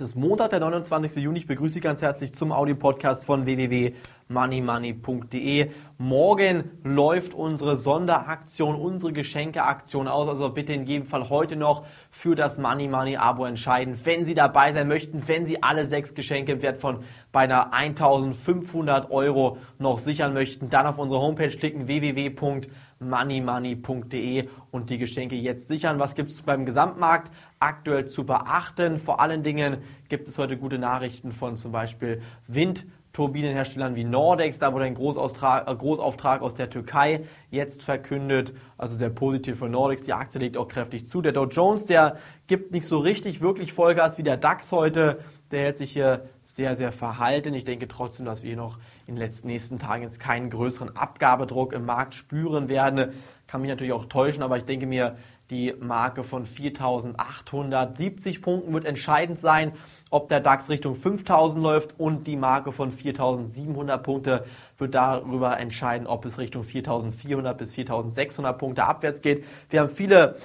ist Montag, der 29. Juni. Ich begrüße Sie ganz herzlich zum Audio-Podcast von www.moneymoney.de. Morgen läuft unsere Sonderaktion, unsere Geschenkeaktion aus. Also bitte in jedem Fall heute noch für das Money Money Abo entscheiden. Wenn Sie dabei sein möchten, wenn Sie alle sechs Geschenke im Wert von beinahe 1500 Euro noch sichern möchten, dann auf unsere Homepage klicken www.moneymoney.de und die Geschenke jetzt sichern. Was gibt es beim Gesamtmarkt aktuell zu beachten? Vor allen Dingen gibt es heute gute Nachrichten von zum Beispiel Wind. Turbinenherstellern wie Nordex, da wurde ein Großauftrag, äh, Großauftrag aus der Türkei jetzt verkündet, also sehr positiv für Nordex, die Aktie legt auch kräftig zu. Der Dow Jones, der gibt nicht so richtig wirklich Vollgas wie der DAX heute, der hält sich hier sehr, sehr verhalten. Ich denke trotzdem, dass wir noch in den letzten nächsten Tagen jetzt keinen größeren Abgabedruck im Markt spüren werden. Kann mich natürlich auch täuschen, aber ich denke mir, die Marke von 4.870 Punkten wird entscheidend sein, ob der DAX Richtung 5.000 läuft und die Marke von 4.700 Punkte wird darüber entscheiden, ob es Richtung 4.400 bis 4.600 Punkte abwärts geht. Wir haben viele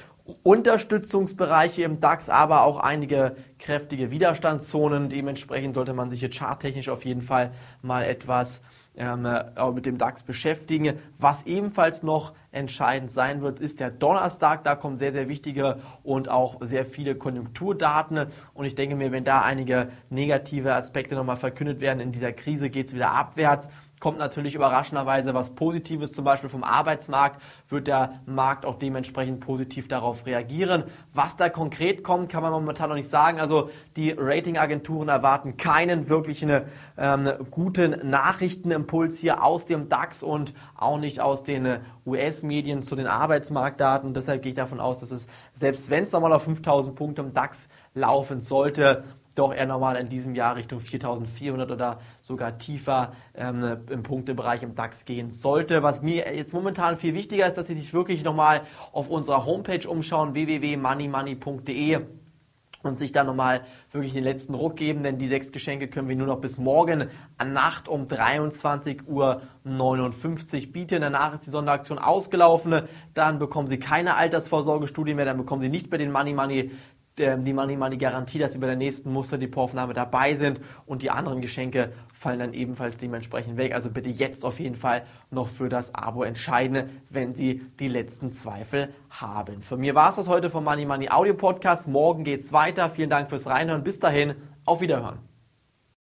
Unterstützungsbereiche im DAX, aber auch einige kräftige Widerstandszonen. Dementsprechend sollte man sich jetzt charttechnisch auf jeden Fall mal etwas ähm, äh, mit dem DAX beschäftigen. Was ebenfalls noch entscheidend sein wird, ist der Donnerstag. Da kommen sehr, sehr wichtige und auch sehr viele Konjunkturdaten. Und ich denke mir, wenn da einige negative Aspekte nochmal verkündet werden in dieser Krise, geht es wieder abwärts kommt natürlich überraschenderweise was Positives, zum Beispiel vom Arbeitsmarkt, wird der Markt auch dementsprechend positiv darauf reagieren. Was da konkret kommt, kann man momentan noch nicht sagen. Also die Ratingagenturen erwarten keinen wirklichen ähm, guten Nachrichtenimpuls hier aus dem DAX und auch nicht aus den US-Medien zu den Arbeitsmarktdaten. Deshalb gehe ich davon aus, dass es, selbst wenn es nochmal auf 5000 Punkte im DAX laufen sollte, doch eher nochmal in diesem Jahr Richtung 4400 oder sogar tiefer ähm, im Punktebereich im DAX gehen sollte. Was mir jetzt momentan viel wichtiger ist, dass Sie sich wirklich nochmal auf unserer Homepage umschauen, www.moneymoney.de und sich dann nochmal wirklich den letzten Ruck geben, denn die sechs Geschenke können wir nur noch bis morgen an Nacht um 23.59 Uhr bieten. Danach ist die Sonderaktion ausgelaufen. Dann bekommen Sie keine Altersvorsorgestudie mehr, dann bekommen Sie nicht mehr den Money Money die Money Money Garantie, dass sie bei der nächsten Musterdepot-Aufnahme dabei sind und die anderen Geschenke fallen dann ebenfalls dementsprechend weg. Also bitte jetzt auf jeden Fall noch für das Abo entscheiden, wenn Sie die letzten Zweifel haben. Von mir war es das heute vom Money Money Audio Podcast. Morgen geht's weiter. Vielen Dank fürs Reinhören. Bis dahin, auf Wiederhören.